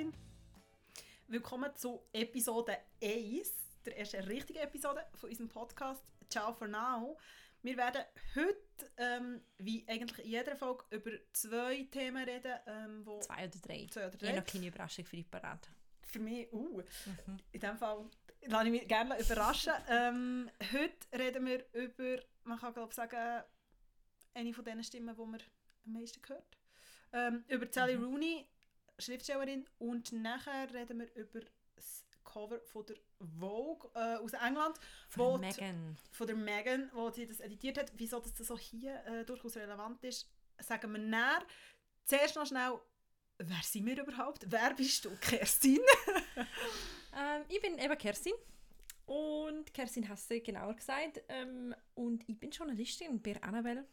Kerstin. Willkommen zu Episode 1, der ersten richtigen Episode von unserem Podcast Ciao for Now. Wir werden heute, ähm, wie eigentlich in jeder Folge, über zwei Themen reden. Ähm, wo zwei oder drei. Zwei oder drei. Ich habe noch keine Überraschung für dich parat. Für mich, uh, mhm. in dem Fall lasse ich mich gerne überraschen. ähm, heute reden wir über, man kann glaube ich sagen, eine von den Stimmen, die man am meisten hört. Ähm, über Sally mhm. Rooney, Schriftstellerin, und nachher reden wir über das Cover von der Vogue äh, aus England. Von Megan. Von der Megan, wo sie das editiert hat. Wieso das so hier äh, durchaus relevant ist, sagen wir näher. Zuerst noch schnell, wer sind wir überhaupt? Wer bist du, Kerstin? ähm, ich bin eben Kerstin. Und Kerstin Hasse, genauer gesagt. Ähm, und ich bin Journalistin bei Annabelle.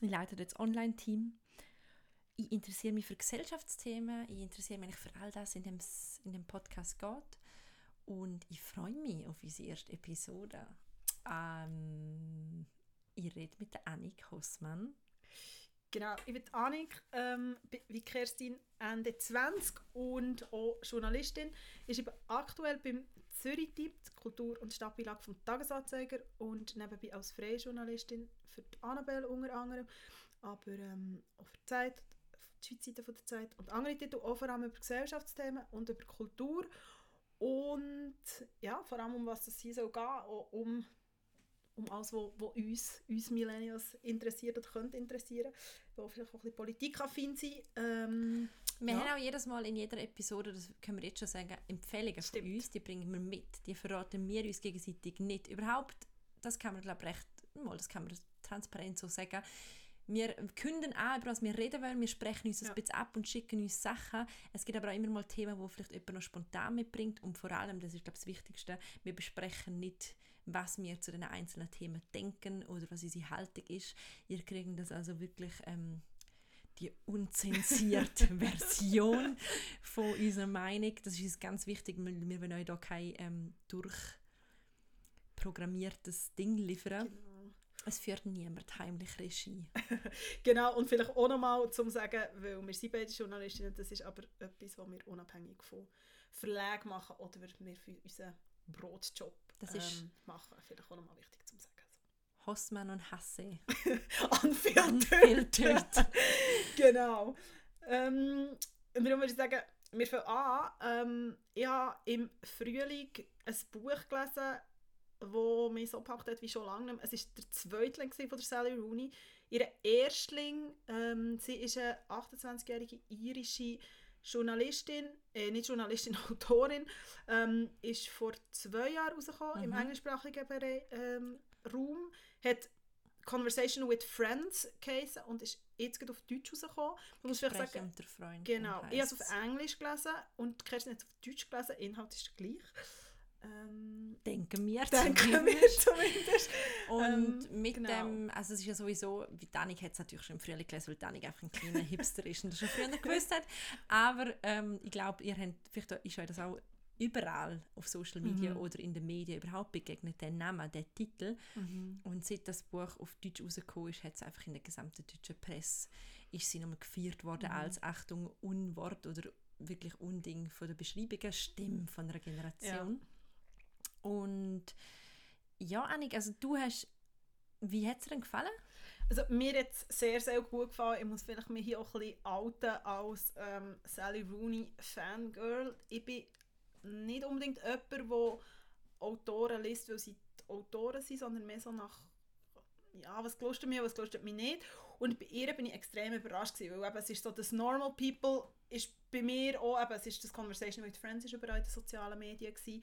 Ich leite das Online-Team ich interessiere mich für Gesellschaftsthemen, ich interessiere mich für all das, in dem in dem Podcast geht. Und ich freue mich auf unsere erste Episode. Ähm, ich rede mit der Annik Hossmann. Genau, ich bin Annik, ähm, wie Kerstin, Ende 20 und auch Journalistin. Ich bin aktuell beim Zürich Tipp, Kultur- und Stadtbeilage vom Tagesanzeiger und nebenbei als freie Journalistin für die Annabelle unter anderem, aber ähm, auch für die Zeit die Schweizseite von der Zeit und andere Titel, auch vor allem über Gesellschaftsthemen und über Kultur und ja, vor allem um was es hier soll gehen, um, um alles, was uns, uns Millennials interessiert oder könnte interessieren, wo vielleicht auch ein bisschen politikaffin sind. Ähm, wir ja. haben auch jedes Mal in jeder Episode, das können wir jetzt schon sagen, Empfehlungen Stimmt. von uns, die bringen wir mit, die verraten wir uns gegenseitig nicht. Überhaupt, das kann man glaube ich recht, mal, das kann man transparent so sagen, wir künden an, über was wir reden wollen, wir sprechen uns ja. ein bisschen ab und schicken uns Sachen. Es gibt aber auch immer mal Themen, die vielleicht jemand noch spontan mitbringt und vor allem, das ist glaube ich das Wichtigste, wir besprechen nicht, was wir zu den einzelnen Themen denken oder was unsere Haltung ist. Ihr kriegt das also wirklich ähm, die unzensierte Version von unserer Meinung. Das ist uns ganz wichtig, weil wir wollen euch da kein ähm, durchprogrammiertes Ding liefern. Genau es führt niemand heimlich Regie. genau, und vielleicht auch nochmal zum sagen, weil wir sind beide Journalistinnen, das ist aber etwas, was wir unabhängig von Verlagen machen oder wir für unseren Brotjob das ist ähm, machen. Vielleicht auch nochmal wichtig zu sagen. Hossmann und Hasse. Unfiltert. genau. Ähm, und darum würde ich sagen, wir fangen an. Ähm, ich habe im Frühling ein Buch gelesen, wo mich so gepackt hat wie schon lange nicht mehr. Es war der Zweitling von der Sally Rooney. Ihr Erstling, ähm, sie ist eine 28-jährige irische Journalistin, äh, nicht Journalistin, Autorin, ähm, ist vor zwei Jahren rausgekommen mhm. im englischsprachigen ähm, Raum, hat Conversation with Friends geheißen und ist jetzt auf Deutsch rausgekommen. Man muss vielleicht sagen, Freund genau, ich habe es auf Englisch gelesen und Kerstin hat es auf Deutsch gelesen, Inhalt ist gleich. Ähm, denken wir denken zumindest. Wir zumindest. Und ähm, mit genau. dem, also es ist ja sowieso, wie Danik hat es natürlich schon im Frühling gelesen, weil Danik einfach ein kleiner Hipster ist und das schon früher gewusst hat. Aber ähm, ich glaube, ihr habt, vielleicht ist euch das auch überall auf Social Media mhm. oder in den Medien überhaupt begegnet, der Name, der Titel. Mhm. Und seit das Buch auf Deutsch rausgekommen ist, hat es einfach in der gesamten deutschen Presse, ist sie nochmal gefeiert worden mhm. als, Achtung, Unwort oder wirklich Unding von der Beschreibung, Stimme von einer Generation. Ja. Und ja, Annik, also du hast, wie hat es dir denn gefallen? Also mir hat es sehr, sehr gut gefallen. Ich muss vielleicht mich hier auch ein bisschen outen als ähm, Sally Rooney Fangirl. Ich bin nicht unbedingt jemand, der Autoren liest, weil sie die Autoren sind, sondern mehr so nach ja, was gelustet mich, was gelustet mich nicht. Und bei ihr bin ich extrem überrascht gewesen, weil eben, es ist so, das Normal People ist bei mir auch, eben, es ist das Conversation with Friends ist überall in den sozialen Medien gewesen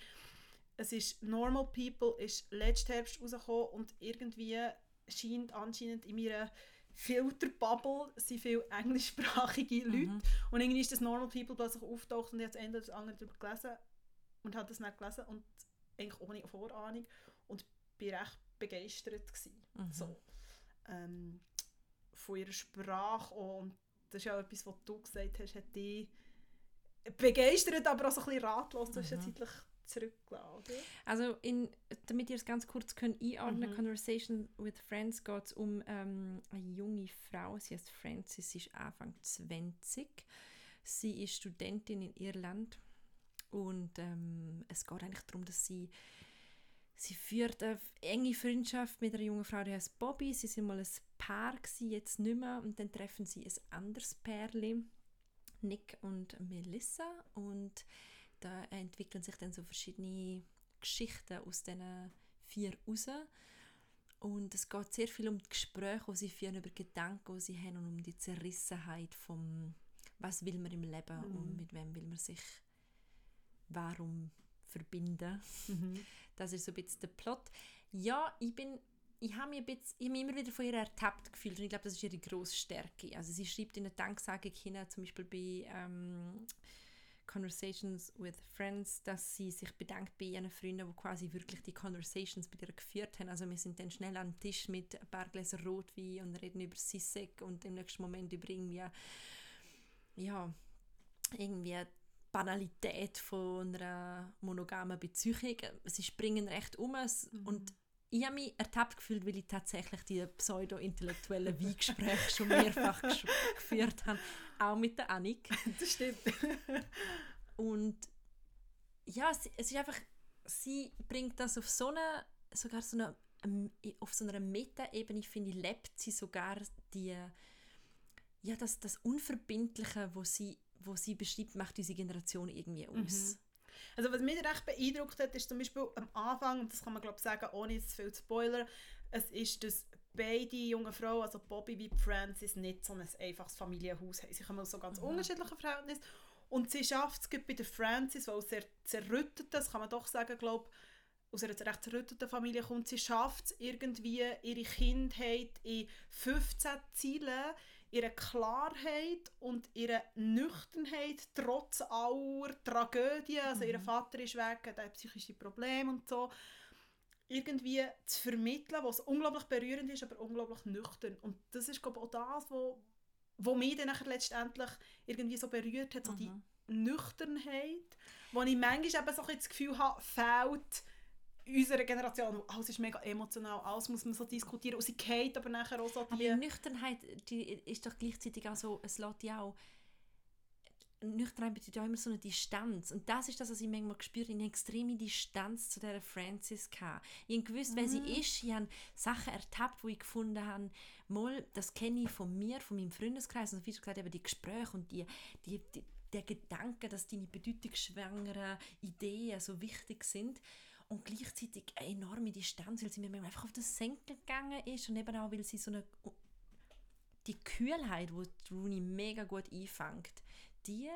es ist Normal People ist letzten Herbst rausgekommen und irgendwie scheint anscheinend in meiner Filterbubble sind viele englischsprachige Leute mhm. und irgendwie ist das Normal People plötzlich auftaucht und jetzt Ende das andere darüber gelesen und habe das nicht gelesen und eigentlich ohne Vorahnung und bin recht begeistert gewesen. Mhm. So. Ähm, von ihrer Sprache und das ist auch etwas, was du gesagt hast, hat die begeistert, aber auch so ein bisschen ratlos. Das mhm. ist ja zeitlich zurückgelassen. Also in, damit ihr es ganz kurz könnt einordnen, mhm. Conversation with Friends geht es um ähm, eine junge Frau, sie heißt Frances, sie ist Anfang 20. Sie ist Studentin in Irland und ähm, es geht eigentlich darum, dass sie sie führt eine enge Freundschaft mit einer jungen Frau, die heißt Bobby. Sie sind mal ein Paar gewesen, jetzt nicht mehr und dann treffen sie ein anderes Pärchen, Nick und Melissa und da entwickeln sich dann so verschiedene Geschichten aus diesen vier raus. Und es geht sehr viel um die Gespräche, die sie führen, über Gedanken, die sie haben und um die Zerrissenheit vom was will man im Leben mhm. und mit wem will man sich warum verbinden. Mhm. Das ist so ein bisschen der Plot. Ja, ich bin ich habe mich, ein bisschen, ich habe mich immer wieder von ihr ertappt gefühlt und ich glaube, das ist ihre grosse Stärke. Also sie schreibt in der Danksagung hin, zum Beispiel bei ähm, Conversations with Friends, dass sie sich bedankt bei ihren Freunden, die quasi wirklich die Conversations mit ihr geführt haben. Also wir sind dann schnell am Tisch mit ein paar Gläser Rotwein und reden über Sissek und im nächsten Moment über irgendwie, ja, irgendwie Banalität von einer monogamen Beziehung. Sie springen recht um mhm. und ich habe mich ertappt gefühlt, weil ich tatsächlich die pseudo-intellektuellen Weingespräche schon mehrfach geführt habe, auch mit der Annik. Das stimmt. Und ja, es, es ist einfach, sie bringt das auf so eine, sogar so eine, ähm, auf so einer Meta-Ebene, finde ich, lebt sie sogar die, ja, das, das Unverbindliche, wo sie, wo sie beschreibt, macht diese Generation irgendwie aus. Mhm. Also was mich recht beeindruckt hat, ist zum Beispiel am Anfang, und das kann man glaube ich sagen, ohne zu viel Spoiler, es ist, dass beide junge Frauen, also Bobby wie Francis, nicht so ein einfaches Familienhaus haben. Sie kommen aus so ganz mhm. unterschiedlichen Verhältnissen. Und sie schafft es bei der Francis, weil sehr zerrüttet, das kann man doch sagen, glaube aus einer recht zerrütteten Familie kommt, sie schafft es irgendwie, ihre Kindheit in 15 Zielen ihre Klarheit und ihre Nüchternheit trotz aller Tragödien, also mhm. ihr Vater ist weg, hat psychische Probleme und so, irgendwie zu vermitteln, was unglaublich berührend ist, aber unglaublich nüchtern. Und das ist glaube ich, auch das, wo, wo mich dann letztendlich irgendwie so berührt hat, so mhm. die Nüchternheit, wo ich manchmal eben so das Gefühl habe, fehlt unserer Generation, alles ist mega emotional, alles muss man so diskutieren und sie geht aber nachher auch so die... Aber Nüchternheit die ist doch gleichzeitig auch so, es lässt ja auch Nüchternheit bedeutet ja immer so eine Distanz. Und das ist das, was ich manchmal gespürt habe, eine extreme Distanz zu dieser Francis hatte. Ich habe gewusst, mhm. wer sie mhm. ist. Ich habe Sachen ertappt, wo ich gefunden habe, mal, das kenne ich von mir, von meinem Freundeskreis. Und wie gesagt, eben die Gespräche und die, die, die, der Gedanke, dass deine bedeutungsschwangeren Ideen so wichtig sind und gleichzeitig eine enorme Distanz, weil sie mir einfach auf den Senkel gegangen ist und eben auch, weil sie so eine die Kühlheit, die Rooney mega gut einfängt, die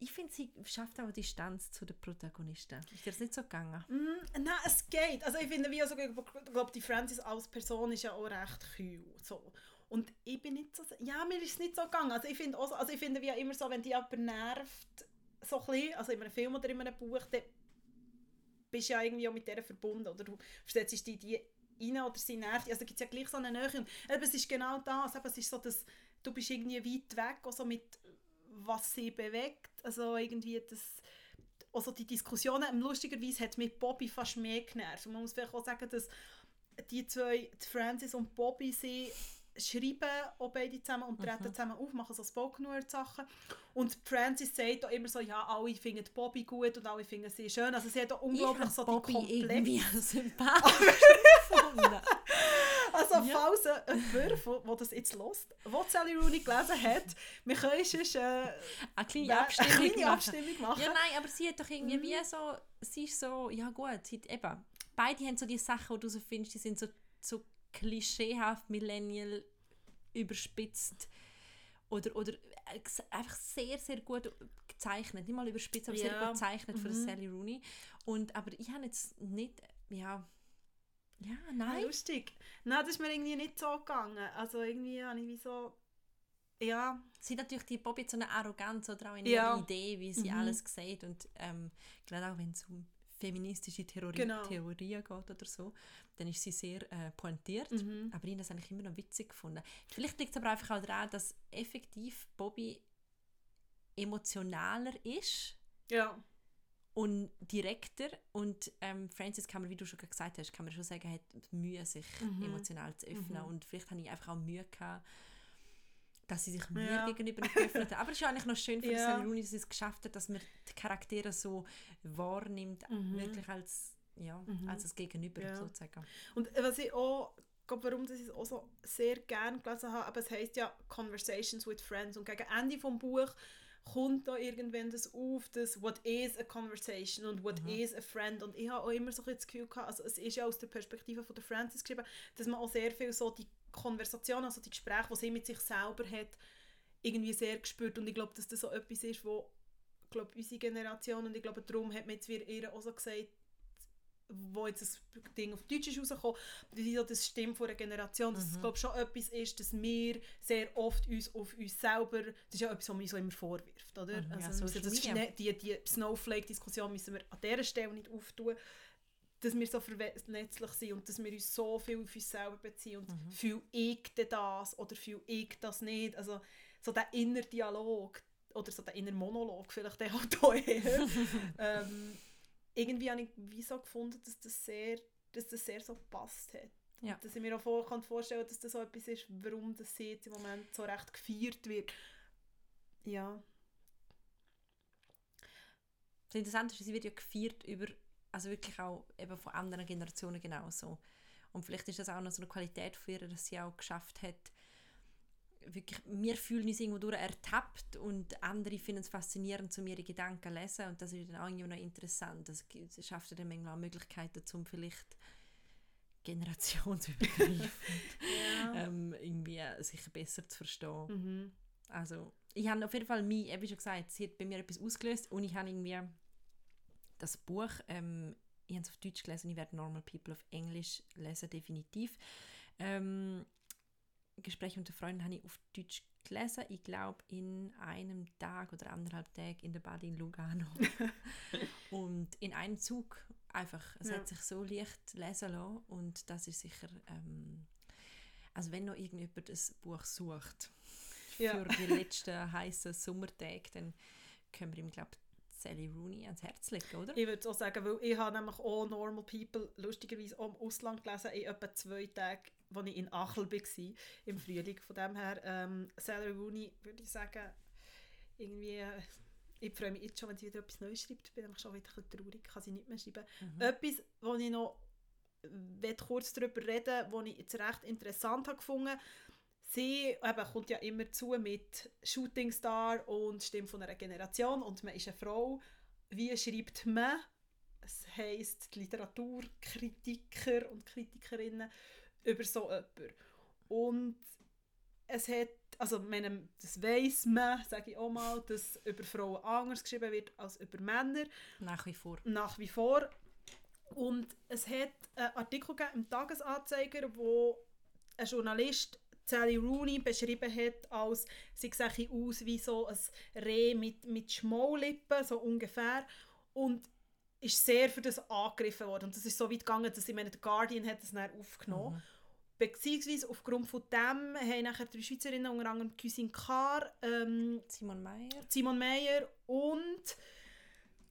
ich finde, sie schafft auch Distanz zu den Protagonisten. Ist dir das nicht so gegangen? Mm, nein, es geht. Also ich finde, wie also, glaube, die Francis als Person ist ja auch recht kühl. So. Und ich bin nicht so... Ja, mir ist es nicht so gegangen. Also ich finde, also ich finde wie immer so, wenn die jemand nervt, so ein also in einem Film oder in einem Buch, dann bist ja irgendwie auch mit der verbunden oder du versetzt dich die rein oder sie nervt. Also gibt es ja gleich so eine Nähe. Und eben, es ist genau das. Eben, es ist so, dass du bist irgendwie weit weg, also mit was sie bewegt. Also irgendwie das also die Diskussionen, lustigerweise hat mit Bobby fast mehr genervt. Und man muss vielleicht auch sagen, dass die zwei, die Francis und Bobby, sie schreiben auch beide zusammen und treten mhm. zusammen auf, machen so Spoken Word Sachen. Und Francis sagt auch immer so, ja, alle finden Bobby gut und alle finden sie schön. Also sie hat auch unglaublich so Bobby die irgendwie sympathisch gefunden. Also ja. falls jemand, der das jetzt lost, der Sally Rooney gelesen hat, wir können sonst äh, eine kleine Abstimmung, eine kleine Abstimmung machen. Ja, nein, aber sie hat doch irgendwie mhm. wie so, sie ist so, ja gut, sie, eben, beide haben so die Sachen, die du so findest, die sind so, so klischeehaft Millennial überspitzt oder, oder äh, einfach sehr, sehr gut gezeichnet. Nicht mal überspitzt, aber ja. sehr gut gezeichnet mhm. von Sally Rooney. Und, aber ich habe jetzt nicht, ja, ja, nein. Ah, lustig. Nein, das ist mir irgendwie nicht so gegangen. Also irgendwie habe ich wie so, ja. Sie hat natürlich die Bobby so eine Arroganz oder auch eine ja. Idee, wie sie mhm. alles sieht und ähm, gerade auch wenn es um feministische Theorie, genau. Theorien geht oder so, dann ist sie sehr äh, pointiert. Mhm. Aber ich habe das eigentlich immer noch witzig gefunden. Vielleicht liegt es aber einfach auch daran, dass effektiv Bobby emotionaler ist. Ja. Und direkter. Und ähm, Francis kann man, wie du schon gesagt hast, kann man schon sagen, hat Mühe, sich mhm. emotional zu öffnen. Mhm. Und vielleicht habe ich einfach auch Mühe gehabt, dass sie sich mir Ja. gegenüber nicht geöffnet hat. Aber es ist ja eigentlich noch schön für Ja. Rooney, dass sie es geschafft hat, dass man die Charaktere so wahrnimmt, Mhm. wirklich als, ja, Mhm. als das Gegenüber Ja. sozusagen. Und was ich auch, glaub, warum das ich es auch so sehr gerne gelesen habe, aber es heisst ja Conversations with Friends und gegen Ende vom Buch kommt da irgendwann das auf, das What is a conversation und What Mhm. is a friend und ich habe auch immer so ein das Gefühl gehabt, also es ist ja aus der Perspektive von der Francis geschrieben, dass man auch sehr viel so die Konversation, also die Gespräche, die sie mit sich selber hat, irgendwie sehr gespürt und ich glaube, dass das so etwas ist, wo glaube unsere Generation und ich glaube darum hat man jetzt ihr auch so gesagt, wo jetzt das Ding auf Deutsch ist rausgekommen, das ist ja das Stimme von einer Generation, dass es Mhm. glaube schon etwas ist, dass wir sehr oft uns auf uns selber, das ist ja etwas, was man so immer vorwirft, oder? Mhm, ja, also Social das. Schne- die, die Snowflake-Diskussion müssen wir an dieser Stelle nicht auftun, dass wir so vernetzlich sind und dass wir uns so viel auf uns selber beziehen und Mhm. fühle ich das oder fühle ich das nicht, also so der innere Dialog oder so der innere Monolog vielleicht der halt auch eher. ähm, irgendwie habe ich wie so gefunden, dass das sehr, dass das sehr so gepasst hat. Ja. Dass ich mir auch vor, kann vorstellen dass das so etwas ist, warum das jetzt im Moment so recht gefeiert wird. Ja. Das Interessante ist, sie wird ja gefeiert über, also wirklich auch eben von anderen Generationen genauso. Und vielleicht ist das auch noch so eine Qualität von ihr, dass sie auch geschafft hat, wirklich, wir fühlen uns irgendwo durch ertappt und andere finden es faszinierend, um ihre Gedanken zu lesen und das ist dann auch irgendwie noch interessant. Das schafft dann manchmal auch Möglichkeiten, um vielleicht generationsübergreifend ja. ähm, irgendwie sich besser zu verstehen. Mhm. Also, ich habe auf jeden Fall mich, wie schon gesagt, sie hat bei mir etwas ausgelöst und ich habe irgendwie das Buch, ähm, ich habe es auf Deutsch gelesen, ich werde Normal People auf Englisch lesen, definitiv. Ähm, Gespräche mit der Freundin habe ich auf Deutsch gelesen, ich glaube in einem Tag oder anderthalb Tagen in der Bade in Lugano. und in einem Zug einfach, es Ja. hat sich so leicht lesen lassen und das ist sicher, ähm, also wenn noch irgendjemand das Buch sucht, Ja. für die letzten heißen Sommertage, dann können wir ihm, glaube Sally Rooney ans Herz legen, oder? Ich würde auch sagen, weil ich habe nämlich auch Normal People lustigerweise auch im Ausland gelesen, in etwa zwei Tagen, als ich in Achel war, im Frühling. Von dem her, ähm, Sally Rooney, würde ich sagen, irgendwie, äh, ich freue mich jetzt schon, wenn sie wieder etwas Neues schreibt, bin nämlich schon wieder ein bisschen traurig, kann sie nicht mehr schreiben. Mhm. Etwas, wo ich noch will kurz darüber reden was ich jetzt recht interessant habe gefunden Sie eben, kommt ja immer zu mit Shooting Star und Stimme von einer Generation und man ist eine Frau. Wie schreibt man? Es heisst die Literaturkritiker und Kritikerinnen über so jemanden. Und es hat, also meine, das weiss man, sage ich auch mal, dass über Frauen anders geschrieben wird als über Männer Nach wie vor. nach wie vor. Und es hat einen Artikel gegeben im Tagesanzeiger, wo ein Journalist Sally Rooney beschrieben hat, als sie sehe aus wie so ein Reh mit, mit Schmaulippen, so ungefähr. Und ist sehr für das angegriffen worden. Und das ist so weit gegangen, dass ich meine, der Guardian hat das dann aufgenommen. Mhm. Beziehungsweise aufgrund von dem haben nachher drei Schweizerinnen, unter anderem Cuisine Carr, ähm, Simon Meyer. Simon Meyer und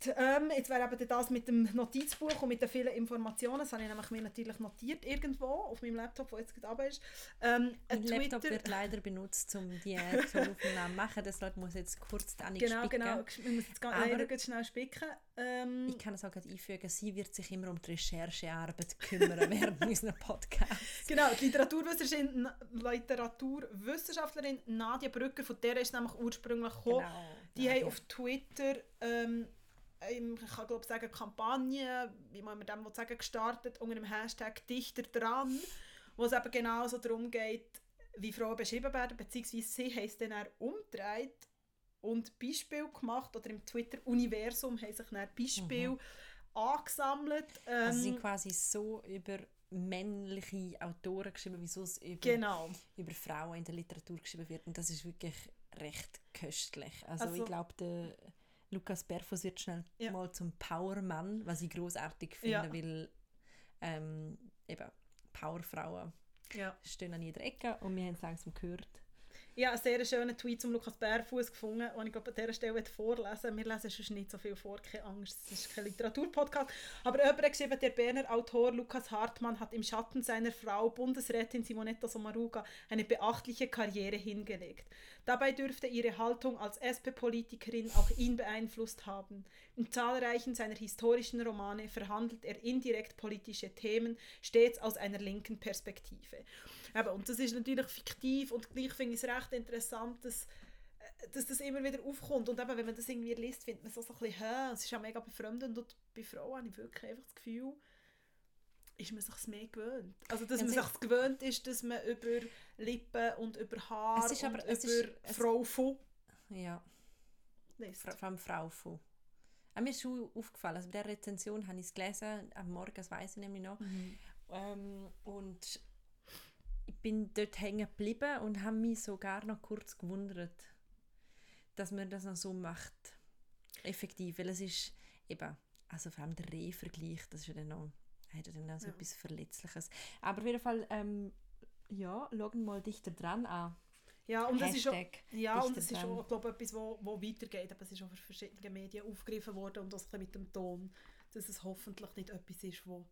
ähm, jetzt wäre eben das mit dem Notizbuch und mit den vielen Informationen, das habe ich nämlich mir natürlich notiert irgendwo auf meinem Laptop, der jetzt gerade ist. Ähm, ein Mein Laptop wird leider benutzt, um die Aufnahmen zu machen, deshalb muss ich jetzt kurz die Annik Genau, spicken. genau. Wir müssen jetzt ganz leider schnell spicken. Ähm, Ich kann es auch gerade einfügen, sie wird sich immer um die Recherchearbeit kümmern während unserer Podcasts. Genau, die Literaturwissenschaftlerin, Literaturwissenschaftlerin Nadia Brücker, von der ist nämlich ursprünglich gekommen. Genau. Die Nadia. haben auf Twitter, ähm, ich kann glaube sagen, Kampagne, wie man dem will sagen, gestartet unter dem Hashtag Dichter dran, wo es eben genau so darum geht, wie Frauen beschrieben werden, beziehungsweise sie haben es dann umgedreht und Beispiele gemacht, oder im Twitter-Universum haben sich dann Beispiele Mhm. angesammelt. Ähm, Also sie sind quasi so über männliche Autoren geschrieben, wie es über, genau. über Frauen in der Literatur geschrieben wird. Und das ist wirklich recht köstlich. Also, Also- ich glaube, der Lukas Berfos wird schnell Ja. mal zum Powermann, was ich großartig finde, Ja. weil ähm, eben Powerfrauen Ja. stehen an jeder Ecke und wir haben es langsam gehört. Ich habe einen sehr schönen Tweet zum Lukas Bärfuß gefunden, den ich glaube, an dieser Stelle vorlesen Wir lesen sonst nicht so viel vor, keine Angst, es ist kein Literaturpodcast. Aber jemand hat geschrieben, der Berner Autor Lukas Hartmann hat im Schatten seiner Frau, Bundesrätin Simonetta Sommaruga, eine beachtliche Karriere hingelegt. Dabei dürfte ihre Haltung als SP-Politikerin auch ihn beeinflusst haben. In zahlreichen seiner historischen Romane verhandelt er indirekt politische Themen, stets aus einer linken Perspektive. Eben, und das ist natürlich fiktiv und gleich finde ich es recht interessant, dass, äh, dass das immer wieder aufkommt. Und eben, wenn man das irgendwie liest, findet man es so ein bisschen, hä, es ist ja mega befremdend und bei Frauen habe ich wirklich einfach das Gefühl, ist man sich mehr gewöhnt. Also, dass man sich gewöhnt ist, dass man über Lippen und über Haar es aber, und über ist, Frau von ja. liest. Vor allem Frau von. Auch mir ist schon aufgefallen, also bei der Rezension habe ich es gelesen, am Morgen, das weiß ich nämlich noch. Mhm. Ähm, und bin dort hängen geblieben und habe mich sogar noch kurz gewundert, dass man das noch so macht. Effektiv, weil es ist eben, also vor allem der Reh-Vergleich, das ist ja dann noch, hat ja dann auch so ja. etwas Verletzliches. Aber auf jeden Fall, ähm, ja, schauen mal dichter dran an. Ja, und das ist auch, ja, und das ist auch, glaube etwas, wo, wo weitergeht. Aber es ist auch von verschiedenen Medien aufgegriffen worden und das mit dem Ton, dass es hoffentlich nicht etwas ist, wo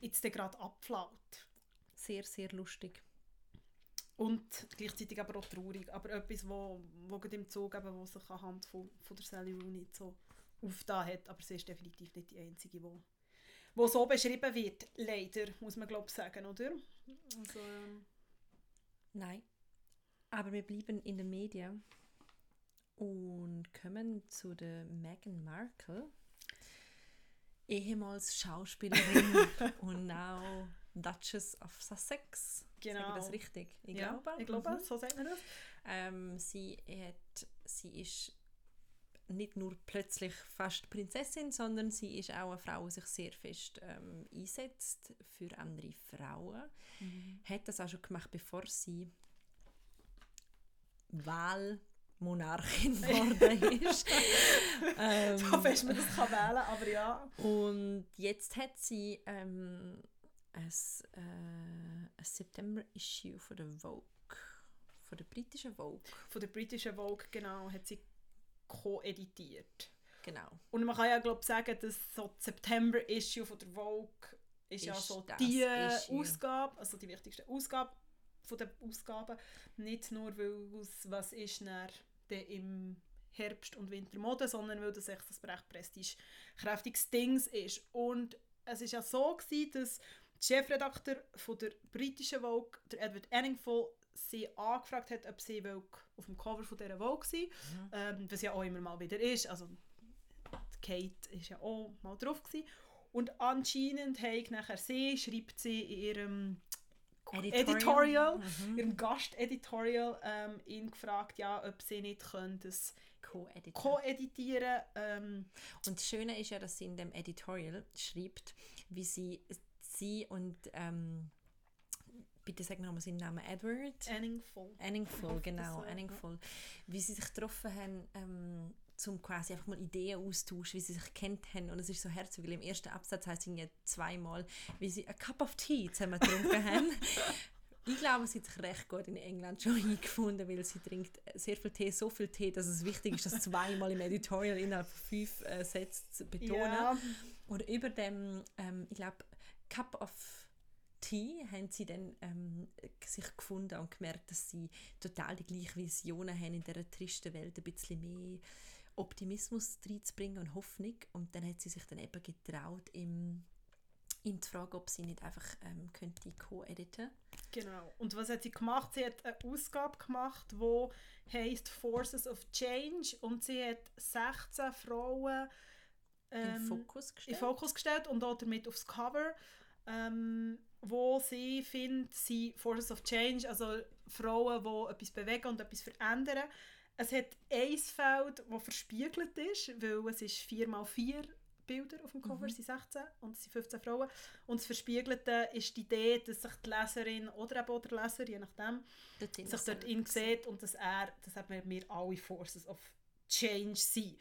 jetzt gerade abflaut. Sehr, sehr lustig. Und gleichzeitig aber auch traurig. Aber etwas, wo, wo im Zug eben, wo sich anhand von, von der Sally Rooney so aufgetan hat. Aber sie ist definitiv nicht die einzige, wo, wo so beschrieben wird. Leider, muss man glaube sagen, oder? Also, ähm. Nein. Aber wir bleiben in den Medien und kommen zu der Meghan Markle, ehemals Schauspielerin und now Duchess of Sussex. Genau. Sage ich das richtig? Ich ja, glaube. Ich glaube, mhm. so sagt man das. Ähm, sie, hat, sie ist nicht nur plötzlich fast Prinzessin, sondern sie ist auch eine Frau, die sich sehr fest ähm, einsetzt für andere Frauen. Mhm. Hat das auch schon gemacht, bevor sie Wahlmonarchin geworden ist. ähm, so fest man das kann wählen, aber ja. Und jetzt hat sie ähm, ein, äh, ein September-Issue von der Vogue, von der britischen Vogue. Von der britischen Vogue, genau, hat sie co-editiert. Genau. Und man kann ja, glaube sagen, dass so das September-Issue von der Vogue ist, ist ja so die Issue. Ausgabe, also die wichtigste Ausgabe von den Ausgaben. Nicht nur, weil es was ist dann im Herbst- und Wintermode, sondern weil das echt ein recht prestigekräftiges Ding ist. Und es war ja so, gewesen, dass Chefredakteur von der britischen Vogue, der Edward Anningful, sie angefragt hat, ob sie auf dem Cover von dieser Vogue sein mhm. ähm, was ja auch immer mal wieder ist. Also Kate war ja auch mal drauf. Gewesen. Und anscheinend hat nachher sie, schreibt sie in ihrem Editorial, Editorial mhm. ihrem Gast-Editorial, ähm, ihn gefragt, ja, ob sie nicht können das co-editieren. Co ähm. Und das Schöne ist ja, dass sie in dem Editorial schreibt, wie sie sie und ähm, bitte sag nochmal seinen Namen, Edward? Anningful. Anningful, genau, Anningful. Wie sie sich getroffen haben, ähm, zum quasi einfach mal Ideen austauschen, wie sie sich kennt haben. Und es ist so herzig, weil im ersten Absatz heißt es zweimal, wie sie a cup of tea zusammen getrunken haben. Ich glaube, sie hat sich recht gut in England schon eingefunden, weil sie trinkt sehr viel Tee, so viel Tee, dass es wichtig ist, das zweimal im Editorial innerhalb von fünf äh, Sätzen zu betonen. Ja. Oder über dem, ähm, ich glaube, Cup of Tea haben sie dann ähm, sich gefunden und gemerkt, dass sie total die gleichen Visionen haben in dieser tristen Welt, ein bisschen mehr Optimismus reinzubringen und Hoffnung. Und dann hat sie sich dann eben getraut, ihm, ihm zu fragen, ob sie nicht einfach ähm, könnte co-editen Genau. Und was hat sie gemacht? Sie hat eine Ausgabe gemacht, die heißt Forces of Change und sie hat 16 Frauen ähm, in Fokus gestellt. in Fokus gestellt und auch damit aufs Cover ähm, wo sie findet, sie Forces of Change, also Frauen, die etwas bewegen und etwas verändern. Es hat ein Feld, das verspiegelt ist, weil es ist 4x4 Bilder auf dem Cover, mhm. sind 16 und es sind 15 Frauen. Und das Verspiegelte ist die Idee, dass sich die Leserin oder eben auch der Leser, je nachdem, sich dort in sieht und dass er, dass wir alle Forces of Change sind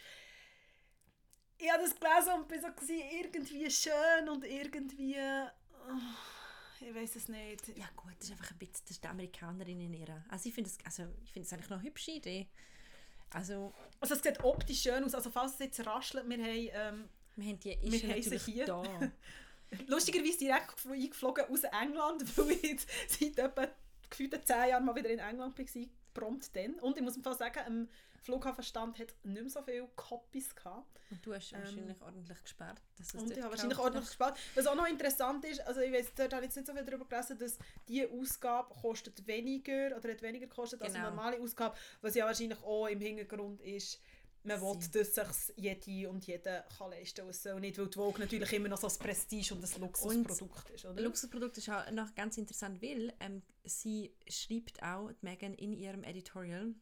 ich habe das gelesen und bin so gewesen, irgendwie schön und irgendwie oh, ich weiß es nicht. Ja gut, das ist einfach ein bisschen das ist die Amerikanerin in ihr. Also ich finde es also, ich find eigentlich noch eine hübsche Idee. Also, also es sieht optisch schön aus. Also falls es jetzt raschelt, wir haben... Ähm, wir haben die ist wir natürlich hier. da. Lustigerweise direkt eingeflogen aus England, weil ich jetzt seit etwa gefühlten zehn Jahren mal wieder in England war, prompt dann. Und ich muss mal sagen, am Flughafenstand hat nicht mehr so viele Copies gehabt. Und du hast Ähm, wahrscheinlich ordentlich gespart. Dass Und ich habe wahrscheinlich ordentlich gespart. Was auch noch interessant ist, also ich weiß, dort habe ich jetzt nicht so viel darüber gelesen, dass diese Ausgabe kostet weniger oder hat weniger gekostet als Genau. eine normale Ausgabe, was ja wahrscheinlich auch im Hintergrund ist, man will, dass sich jede und jeder kann leisten kann. Also nicht, weil die Vogue natürlich immer noch so ein Prestige und ein Luxusprodukt ist, oder? Ein Luxusprodukt ist auch noch ganz interessant, weil ähm, sie schreibt auch, Megan, in ihrem Editorial,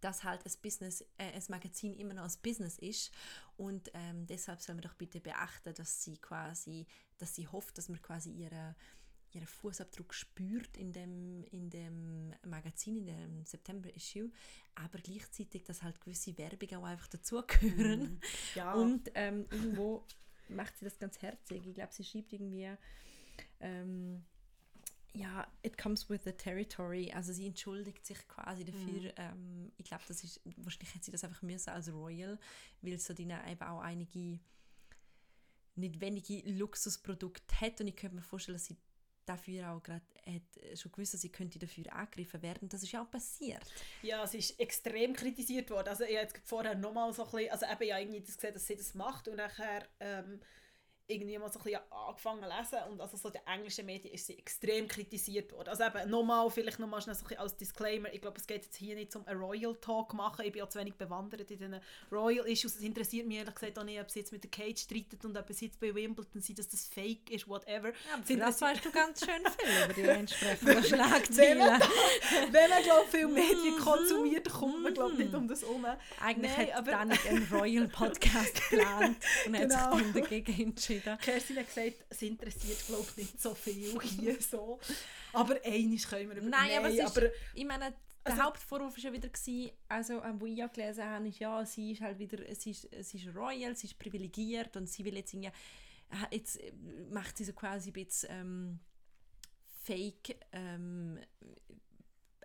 dass halt ein, Business, äh, ein Magazin immer noch ein Business ist und ähm, deshalb soll man doch bitte beachten, dass sie quasi, dass sie hofft, dass man quasi ihre ihren Fußabdruck spürt in dem, in dem Magazin, in dem September-Issue, aber gleichzeitig, dass halt gewisse Werbung auch einfach dazugehören. ja. Und ähm, irgendwo macht sie das ganz herzig. Ich glaube, sie schreibt irgendwie, ähm, ja, it comes with the territory. Also sie entschuldigt sich quasi dafür. Ähm, ich glaube, das ist, wahrscheinlich hätte sie das einfach müssen als Royal, weil so denen eben auch einige nicht wenige Luxusprodukte hat und ich könnte mir vorstellen, dass sie dafür auch gerade hat schon gewusst, dass sie könnte dafür angegriffen werden. Das ist ja auch passiert. Ja, es ist extrem kritisiert worden. Also ich habe jetzt vorher nochmal so ein bisschen, also eben ja irgendwie das gesehen, dass sie das macht und nachher ähm, irgendwie mal so ein bisschen angefangen zu lesen und also so den englischen Medien ist sie extrem kritisiert worden. Also eben nochmal, vielleicht nochmal schnell so ein bisschen als Disclaimer, ich glaube es geht jetzt hier nicht um einen Royal Talk machen, ich bin ja zu wenig bewandert in diesen Royal Issues, es interessiert mich ehrlich gesagt auch nicht, ob sie jetzt mit der Kate streitet und ob es jetzt bei Wimbledon sind, dass das fake ist, whatever. Es Das interessiert- weißt du ganz schön viel über die entsprechenden Wenn Schlagzeilen. man, wenn man glaub, viel Medien konsumiert, kommt man glaub, nicht um das herum. Eigentlich Nein, hat aber- Danik einen Royal Podcast geplant und hat Genau. sich dann dagegen entschieden. Kerstin hat gesagt, es interessiert glaub, nicht so viel hier so. Aber einiges können wir über Nein, aber es ist, aber ich meine, der Also- Hauptvorwurf war ja wieder, gewesen, also, ähm, wo ich ja gelesen habe, ist, ja, sie ist halt wieder, sie ist, sie ist royal, sie ist privilegiert und sie will jetzt irgendwie, äh, jetzt äh, macht sie so quasi ein bisschen ähm, Fake ähm,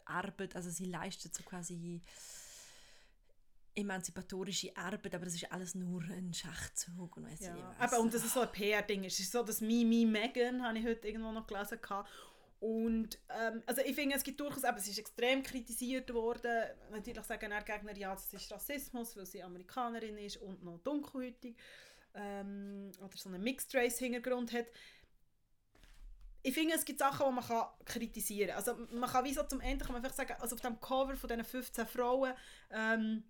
Arbeit, also sie leistet so quasi emanzipatorische Arbeit, aber das ist alles nur ein Schachzug und weiss ich ja, was. eben, und das ist so ein PR-Ding. Es ist so das Mimi Megan, habe ich heute irgendwo noch gelesen. gehabt. Und ähm, also ich finde, es gibt durchaus, eben, es ist extrem kritisiert worden. Natürlich sagen auch Gegner, ja, das ist Rassismus, weil sie Amerikanerin ist und noch dunkelhäutig ähm, oder so einen Mixed-Race-Hintergrund hat. Ich finde, es gibt Sachen, die man kann kritisieren kann. Also man kann wie so zum Ende kann man einfach sagen, also auf dem Cover von diesen 15 Frauen ähm,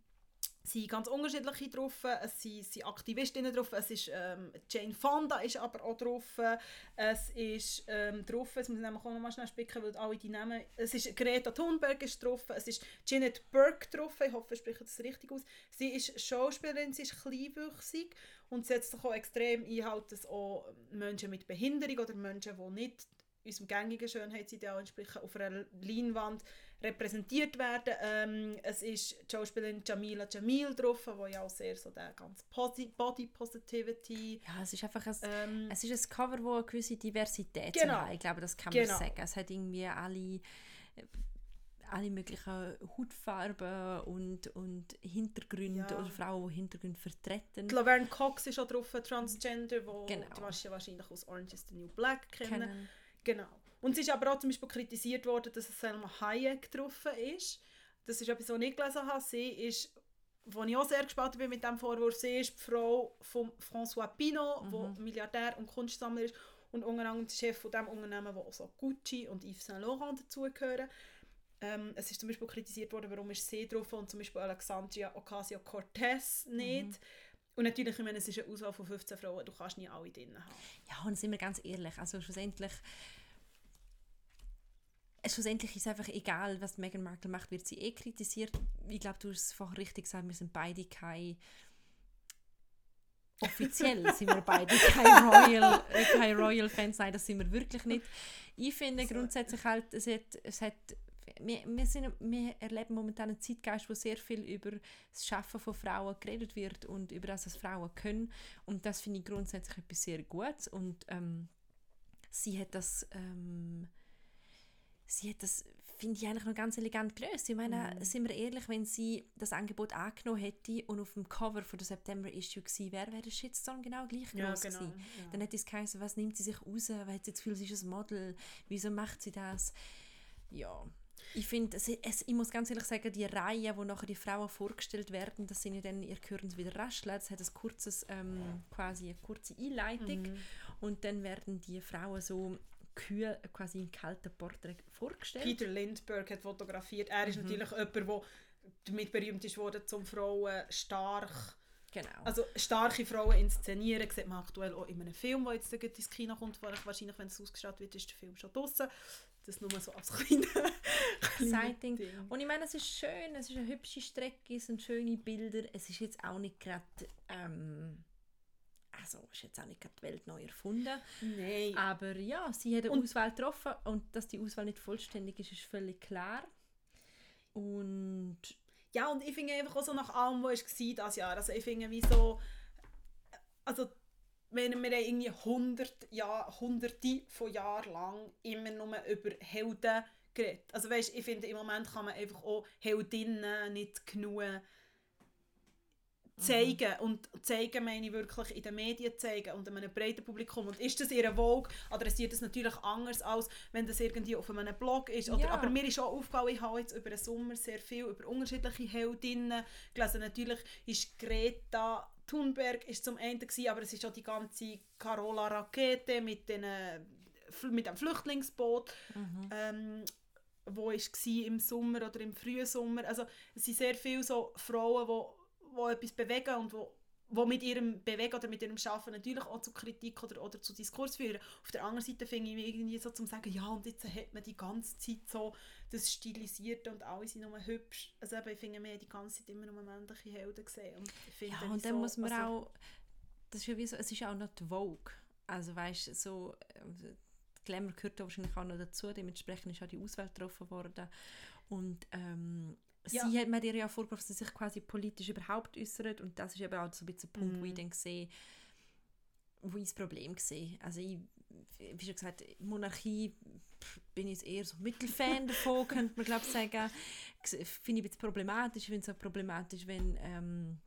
sind ganz unterschiedliche drauf. Es sind, sind Aktivistinnen drauf. Es ist ähm, Jane Fonda ist aber auch drauf. Es ist ähm, drauf, jetzt muss ich auch noch mal schnell spicken, weil alle die Namen... Es ist Greta Thunberg ist drauf. Es ist Janet Burke drauf. Ich hoffe, ich spreche das richtig aus. Sie ist Schauspielerin, sie ist kleinwüchsig und setzt sich auch extrem ein, halt, dass auch Menschen mit Behinderung oder Menschen, die nicht unserem gängigen Schönheitsideal entsprechen, auf einer Leinwand repräsentiert werden. Ähm, es ist die Schauspielerin Jamila Jamil drauf, die ja auch sehr so der ganz Posi Body Positivity ja, es ist einfach ein, ähm, Es ist ein Cover, das eine gewisse Diversität Genau. hat. Ich glaube, das kann Genau. man sagen. Es hat irgendwie alle, alle möglichen Hautfarben und, und Hintergründe Ja. oder Frauen, die Hintergründe vertreten. die Laverne Cox ist auch drauf, Transgender, wo Genau. du wahrscheinlich aus Orange is the New Black kennen. kennen. Genau. Und es ist aber auch zum Beispiel kritisiert worden, dass es Selma Hayek drauf ist. Das ist etwas, was ich nicht gelesen habe. Sie ist, wo ich auch sehr gespannt bin mit diesem Vorwurf, sie ist die Frau von François Pinault, Mhm. der Milliardär und Kunstsammler ist und unter anderem der Chef von dem Unternehmen, wo also Gucci und Yves Saint Laurent dazugehören. Ähm, es ist zum Beispiel kritisiert worden, warum ist sie drauf und zum Beispiel Alexandria Ocasio-Cortez nicht. Und natürlich, ich meine, es ist eine Auswahl von 15 Frauen, du kannst nie alle drin haben. Ja, und sind wir ganz ehrlich, also schlussendlich schlussendlich ist es einfach egal, was Meghan Markle macht, wird sie eh kritisiert. Ich glaube, du hast es vorhin richtig gesagt, wir sind beide keine offiziell sind wir beide keine Royal, äh, keine Royal Fans, nein, das sind wir wirklich nicht. Ich finde So. grundsätzlich halt, es hat, es hat wir, wir, sind, wir erleben momentan einen Zeitgeist, wo sehr viel über das Schaffen von Frauen geredet wird und über das, was Frauen können. Und das finde ich grundsätzlich etwas sehr Gutes. Und ähm, sie hat das, ähm, sie hat das, finde ich eigentlich noch ganz elegant gelöst. Ich meine, Mhm. sind wir ehrlich, wenn sie das Angebot angenommen hätte und auf dem Cover von der September-Issue gewesen wäre, wäre der Shitstorm genau gleich Ja, groß genau. gewesen. Ja. Dann hätte es geheißen, was nimmt sie sich raus, weil hat sie das Gefühl, sie ist ein Model, wieso macht sie das? Ja, ich finde, ich muss ganz ehrlich sagen, die Reihe, wo nachher die Frauen vorgestellt werden, das sind ja dann, ihr es wieder rascheln, das hat ein kurzes, ähm, quasi eine kurze Einleitung Mhm. und dann werden die Frauen so kühl, quasi im kalten Porträt vorgestellt. Peter Lindbergh hat fotografiert. Er Mhm. ist natürlich jemand, der damit berühmt ist worden, zum Frauen stark, Genau. also starke Frauen inszenieren. Sieht man aktuell auch in einem Film, der jetzt ins Kino kommt. Wahrscheinlich, wenn es ausgestrahlt wird, ist der Film schon draußen. Das nur so als kleine, kleine Sighting. Und ich meine, es ist schön, es ist eine hübsche Strecke, es sind schöne Bilder. Es ist jetzt auch nicht gerade, ähm, also ist jetzt auch nicht die Welt neu erfunden. Nein. Aber ja, sie hat eine Und- Auswahl getroffen und dass die Auswahl nicht vollständig ist, ist völlig klar. Und Ja, und ich finde einfach auch so nach allem, was war dieses Jahr, also ich finde wie so, also wenn wir haben irgendwie 100 Jahr, hunderte von Jahren lang immer nur über Helden geredet. Also weißt, ich finde, im Moment kann man einfach auch Heldinnen nicht genug zeigen und zeigen meine ich wirklich in den Medien zeigen und einem breiten Publikum. Und ist das ihre Vogue? Adressiert das natürlich anders als wenn das irgendwie auf einem Blog ist? Oder, Ja. aber mir ist auch aufgefallen ich habe jetzt über den Sommer sehr viel über unterschiedliche Heldinnen gelesen. Natürlich ist Greta Thunberg ist zum einen gewesen, aber es ist auch die ganze Carola Rakete mit den äh, mit dem Flüchtlingsboot ähm, wo gsi im Sommer oder im frühen Sommer. Also es sind sehr viele so Frauen, wo, wo etwas bewegen und wo, wo mit ihrem Bewegen oder mit ihrem Schaffen natürlich auch zu Kritik oder, oder zu Diskurs führen. Auf der anderen Seite finde ich irgendwie so zum sagen, ja und jetzt hat man die ganze Zeit so das Stilisierte und alle sind nur hübsch. Also eben, ich finde, haben die ganze Zeit immer nur männliche Helden gesehen. Und ich ja, und dann so, muss man also, auch, das ist ja wie so, es ist auch noch die Vogue. Also weißt du, so, äh, Glamour gehört da wahrscheinlich auch noch dazu, dementsprechend ist auch die Auswahl getroffen worden. Und ähm, Ja. sie hat mir ja vorgeworfen, dass sie sich quasi politisch überhaupt äußert und das ist eben auch so ein bisschen der Punkt, wo ich Mhm. dann sehe, wo ich das Problem sehe. Also ich, wie schon gesagt, Monarchie bin ich eher so Mittelfan davon, könnte man glaube ich sagen. Finde ich ein bisschen problematisch. Ich finde es auch problematisch, wenn ähm,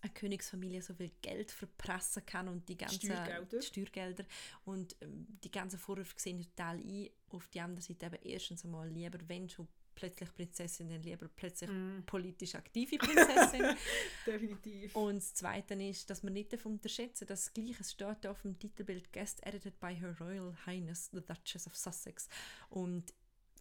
eine Königsfamilie so viel Geld verprassen kann und die ganzen Steuergelder. Steuergelder und ähm, die ganzen Vorwürfe sehen total ein. Auf die andere Seite eben erstens einmal lieber, wenn schon plötzlich Prinzessin, dann lieber plötzlich Mm, politisch aktive Prinzessin. definitiv. Und das Zweite ist, dass man nicht darf unterschätzen das Gleiche es steht auf dem Titelbild «Guest edited by Her Royal Highness, the Duchess of Sussex». Und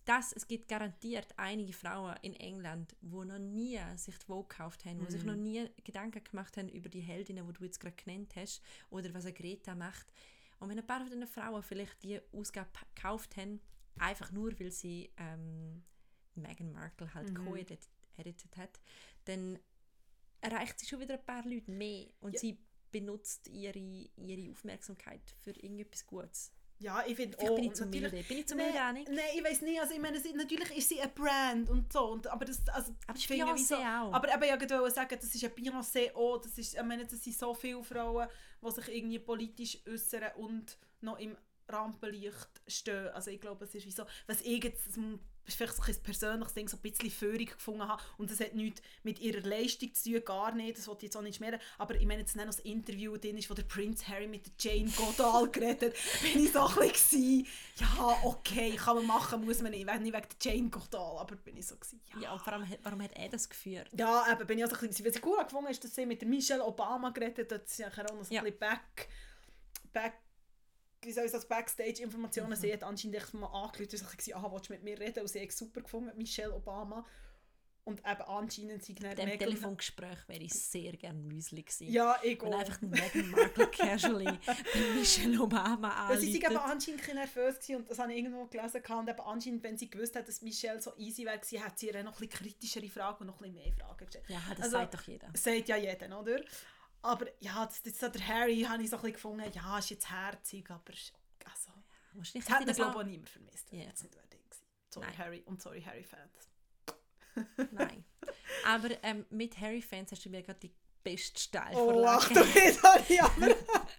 das, es gibt garantiert einige Frauen in England, die noch nie sich die Vogue gekauft haben, die sich Mhm. noch nie Gedanken gemacht haben über die Heldinnen, die du jetzt gerade genannt hast, oder was eine Greta macht. Und wenn ein paar von diesen Frauen vielleicht die Ausgabe gekauft haben, einfach nur, weil sie ähm, Meghan Markle halt Mhm. co-edited hat, dann erreicht sie schon wieder ein paar Leute mehr und Ja. sie benutzt ihre, ihre Aufmerksamkeit für irgendetwas Gutes. Ja, ich finde auch. bin ich zu milde. Bin ich zu Nein, milde, Annik? Nein, ich weiß nicht. Also ich meine, sie, natürlich ist sie eine Brand und so. Und, aber das, also, Aber ich das finde, wie so, auch. aber eben, ich wollte sagen, das ist ein Beyoncé auch. Das, ist, ich meine, das sind so viele Frauen, die sich irgendwie politisch äußern und noch im Rampenlicht stehen. Also ich glaube, es ist wie so, was ich jetzt, ist vielleicht so ein persönliches Ding, so ein bisschen Führung gefunden habe und das hat nichts mit ihrer Leistung zu tun, gar nicht, das wollte ich jetzt auch nicht schmeren, aber ich meine jetzt nicht noch das Interview drin ist, wo der Prince Harry mit der Jane Goodall geredet hat, bin ich so ein bisschen, ja, okay, kann man machen, muss man nicht, nicht wegen der Jane Goodall, aber bin ich so gewesen, ja. Ja, und vor allem, warum hat er das geführt? Ja, eben, bin ich auch so ein bisschen, was ich cool gefunden ist, dass sie mit der Michelle Obama geredet hat, das ist nachher auch noch so Ja. ein bisschen back, back, wie soll ich das, Backstage-Informationen, Mhm. sie hat anscheinend echt mal angerufen und gesagt, ah, willst du mit mir reden? Und sie hat super gefunden, Michelle Obama. Und eben anscheinend sind dann Meghan- Telefongespräch wäre ich sehr gerne Müsli gewesen. Ja, ich Und auch. einfach Meghan Markle casually Michelle Obama Weil sie sind eben anruft. anscheinend ein nervös gewesen und das habe ich irgendwo gelesen und eben anscheinend, wenn sie gewusst hat, dass Michelle so easy wäre gewesen, hat sie ihr noch ein bisschen kritischere Fragen und noch ein bisschen mehr Fragen gestellt. Ja, das Also, sagt doch jeder. sagt ja jeder, oder? Aber ja, das, das, der Harry habe ich so ein bisschen gefunden, ja, ist jetzt herzig, aber also, Wahrscheinlich das hat das glaube ich, niemand vermisst. Ja. Jetzt nicht unbedingt. Sorry, Nein. Harry und sorry, Harry-Fans. Nein. Aber ähm, mit Harry-Fans hast du mir gerade die beste Oh, lach Steilvorlage doch nicht, Harry, aber...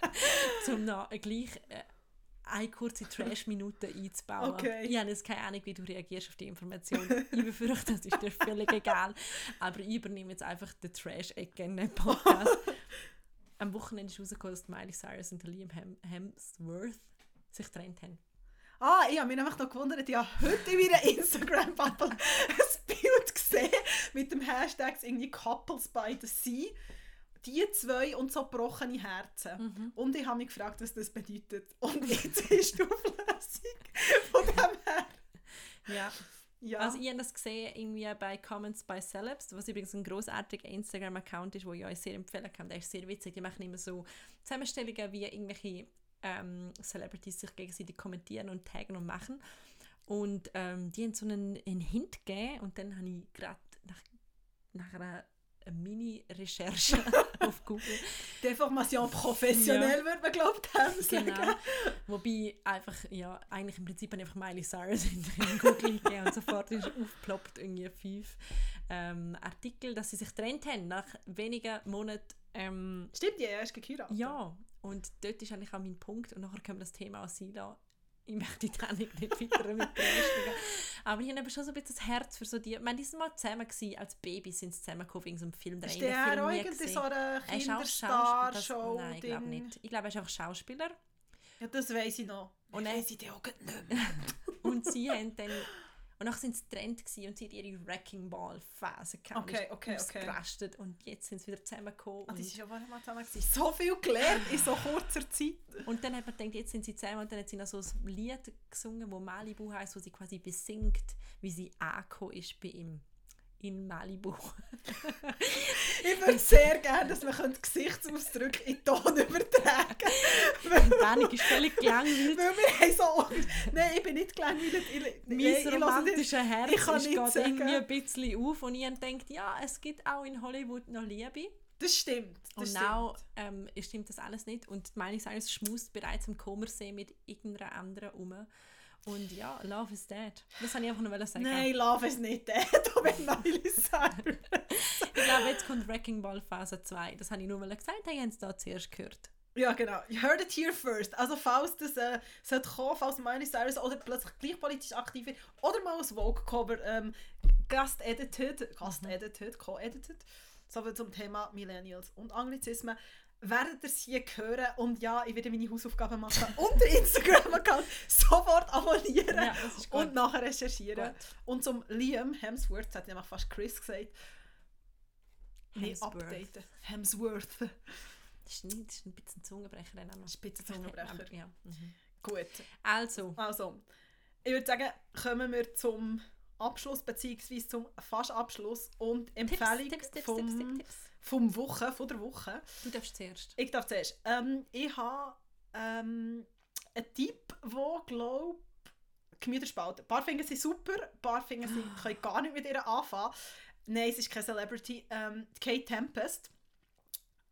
zum noch gleich äh, eine kurze Trash-Minute einzubauen. Okay. Ich habe jetzt keine Ahnung, wie du reagierst auf die Information. Ich befürchte, das ist dir völlig egal. Aber ich übernehme jetzt einfach den Trash-Ecke in den Podcast. Am Wochenende ist rausgekommen, dass Miley Cyrus und Liam Hem Hemsworth sich getrennt haben. Ah, ich habe mich nämlich noch gewundert, ich habe heute in meiner Instagram-Bubble ein Bild gesehen mit dem Hashtag irgendwie Couples by the Sea. Die zwei und so gebrochene Herzen. Mhm. Und ich habe mich gefragt, was das bedeutet. Und jetzt ist die Auflösung von dem her. Ja. Ja. Also ich habe das gesehen irgendwie bei Comments by Celebs, was übrigens ein großartiger Instagram-Account ist, wo ich euch sehr empfehlen kann. Der ist sehr witzig. Die machen immer so Zusammenstellungen, wie irgendwelche ähm, Celebrities sich gegenseitig kommentieren und taggen und machen. Und ähm, die haben so einen, einen Hint gegeben und dann habe ich gerade nach, nach einer Mini-Recherche auf Google Deformation professionell, würde man glaubt haben. Genau. sagen. Wobei einfach, ja, eigentlich im Prinzip einfach Miley Cyrus in, Google gegeben und sofort ist aufgeploppt irgendwie fünf ähm, Artikel, dass sie sich getrennt haben nach wenigen Monaten. Ähm, Stimmt, die erst geheiratet. ja, und dort ist eigentlich auch mein Punkt. Und nachher können wir das Thema Asila. Ich möchte die Trennung nicht weiter mit belästigen. Aber ich habe schon so ein bisschen das Herz für so die... Ich meine, die sind mal zusammen gewesen, als Babys sind sie zusammengekommen wegen so einem Film. den Ist der Film irgendwie so eine Er ist Kinderstar-Show? Nein, ich glaube nicht. Ich glaube, er ist einfach Schauspieler. Ja, das weiß ich noch. Und er- weiss ich die auch nicht mehr. Und sie haben dann... Und dann sind sie getrennt und sie hat ihre Wrecking Ball Phase gehabt. Okay, okay, okay. Und jetzt sind sie wieder zusammengekommen. Ah, das und, ist ja mal zusammen. gewesen. So viel gelernt in so kurzer Zeit. und dann hat man gedacht, jetzt sind sie zusammen und dann hat sie noch so ein Lied gesungen, wo Malibu heißt, wo sie quasi besingt, wie sie angekommen ist bei ihm in Malibu. Ich würde sehr gerne, dass man Gesichtsausdrücke in Ton übertragen Und Danik ist völlig gelangweilt. Weil wir haben so... Nein, ich bin nicht gelangweilt. Mein das- romantischer Herz ich kann ist nicht gerade irgendwie ein bisschen auf und ich habe gedacht, ja, es gibt auch in Hollywood noch Liebe. Das stimmt. Das Und stimmt. now ähm, stimmt das alles nicht. Und Miley Cyrus schmust bereits im Kummersee mit irgendeiner anderen um. Und ja, Love is dead. Das wollte ich einfach nur sagen. Nein, Love ist nicht der. Da bin Miley Cyrus. Ich glaube, jetzt kommt Wrecking Ball Phase 2. Das habe ich nur mal gesagt, haben Sie da zuerst gehört. Ja, genau. You heard it here first. Also falls das äh, sollte kommen, falls Miley Cyrus oder plötzlich gleich politisch aktiv wird oder mal ein Vogue-Cover ähm, gast-edited, gast-edited, co-edited, so viel zum Thema Millennials und Anglizismen, werdet ihr es hier hören und ja, ich werde meine Hausaufgaben machen und den Instagram-Account sofort abonnieren Ja, das und nachher recherchieren. Gut. Und zum Liam Hemsworth, das hat nämlich fast Chris gesagt, Hemsworth. updaten. Hemsworth. Das ist, nicht, das ist ein bisschen Zungenbrecher. der Name. Spitzenzungenbrecher. Aber, ja. mhm. Gut. Also, Also, ich würde sagen, kommen wir zum Abschluss bzw. zum Fast-Abschluss und Tipps, Empfehlung Tipps, Tipps, vom, Tipps, Tipps, Tipps. Vom Woche, von der Woche. Du darfst zuerst. Ich darf zuerst. Ähm, ich habe ähm, einen Tipp, der, glaube Gemüter spaltet. Ein paar finden sie super, ein paar finden sie können gar nicht mit ihr anfangen. Nein, es ist keine Celebrity. Ähm, Kate Tempest,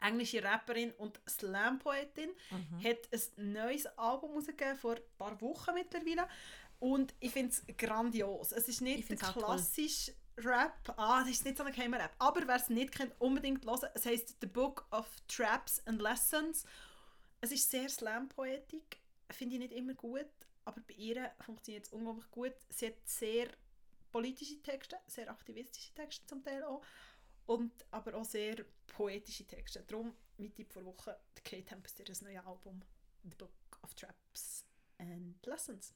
englische Rapperin und Slam-Poetin, Mhm. hat ein neues Album rausgegeben, vor ein paar Wochen mittlerweile. Und ich finde es grandios. Es ist Ich nicht der klassische Rap. Ah, das ist nicht so ein geheimer Rap. Aber wer es nicht kennt, unbedingt hören. Es heisst The Book of Traps and Lessons. Es ist sehr Slam-Poetik. Finde ich nicht immer gut. Aber bei ihr funktioniert es unglaublich gut. Sie hat sehr politische Texte, sehr aktivistische Texte zum Teil auch. Und aber auch sehr poetische Texte. Darum, mein Tipp vor Woche, Kate Tempest, ihr neues Album, The Book of Traps and Lessons.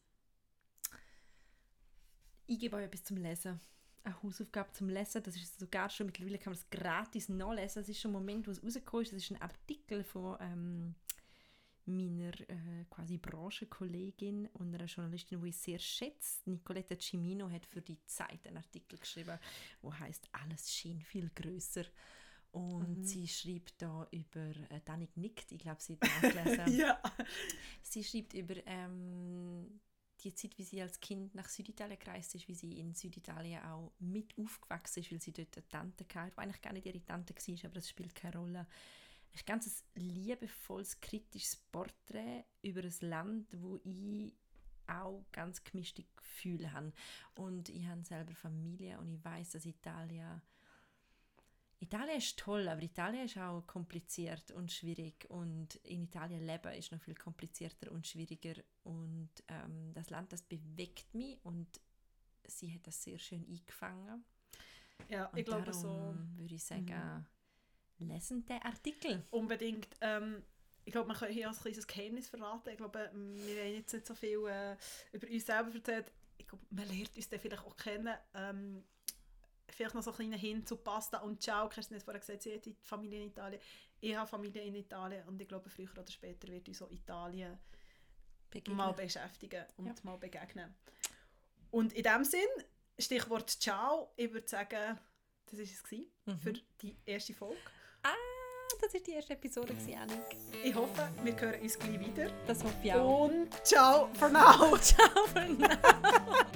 Ich gebe euch etwas zum Lesen. Eine Hausaufgabe zum Lesen. Das ist sogar schon, mittlerweile kann man es gratis nachlesen. Es ist schon ein Moment, wo es rausgekommen ist. Das ist ein Artikel von ähm, meiner äh, quasi Branchenkollegin und einer Journalistin, die ich sehr schätze. Nicoletta Cimino hat für die Zeit einen Artikel geschrieben, wo heißt Alles schien viel größer. Und sie schreibt da über, äh, Danik nickt, ich glaube, sie hat nachgelesen. ja. Sie schreibt über ähm, die Zeit, wie sie als Kind nach Süditalien gereist ist, wie sie in Süditalien auch mit aufgewachsen ist, weil sie dort eine Tante hatte, die eigentlich gar nicht ihre Tante war, aber das spielt keine Rolle. Ein ganz liebevolles, kritisches Porträt über ein Land, wo ich auch ganz gemischte Gefühle habe. Und ich habe selber Familie und ich weiß, dass Italien Italien ist toll, aber Italien ist auch kompliziert und schwierig und in Italien leben ist noch viel komplizierter und schwieriger und ähm, das Land, das bewegt mich und sie hat das sehr schön eingefangen. Ja, Und ich glaube so. würde ich sagen, lesen den Artikel. Unbedingt. Ähm, ich glaube, man kann hier als kleines Geheimnis verraten. Ich glaube, wir haben jetzt nicht so viel äh, über uns selber erzählt. Ich glaube, man lernt uns dann vielleicht auch kennen. Ähm, vielleicht noch so einen kleinen Hin zu Pasta und Ciao. Kerstin hat vorher gesagt, sie hat die Familie in Italien. Ich habe Familie in Italien und ich glaube, früher oder später wird uns so Italien Begegnen. mal beschäftigen und Ja. mal begegnen. Und in dem Sinn, Stichwort Ciao, ich würde sagen, das war es gewesen Mhm. für die erste Folge. Ah, das war die erste Episode, Annik. Ich hoffe, wir hören uns gleich wieder. Das hoffe ich auch. Und ciao for now! Ciao für now.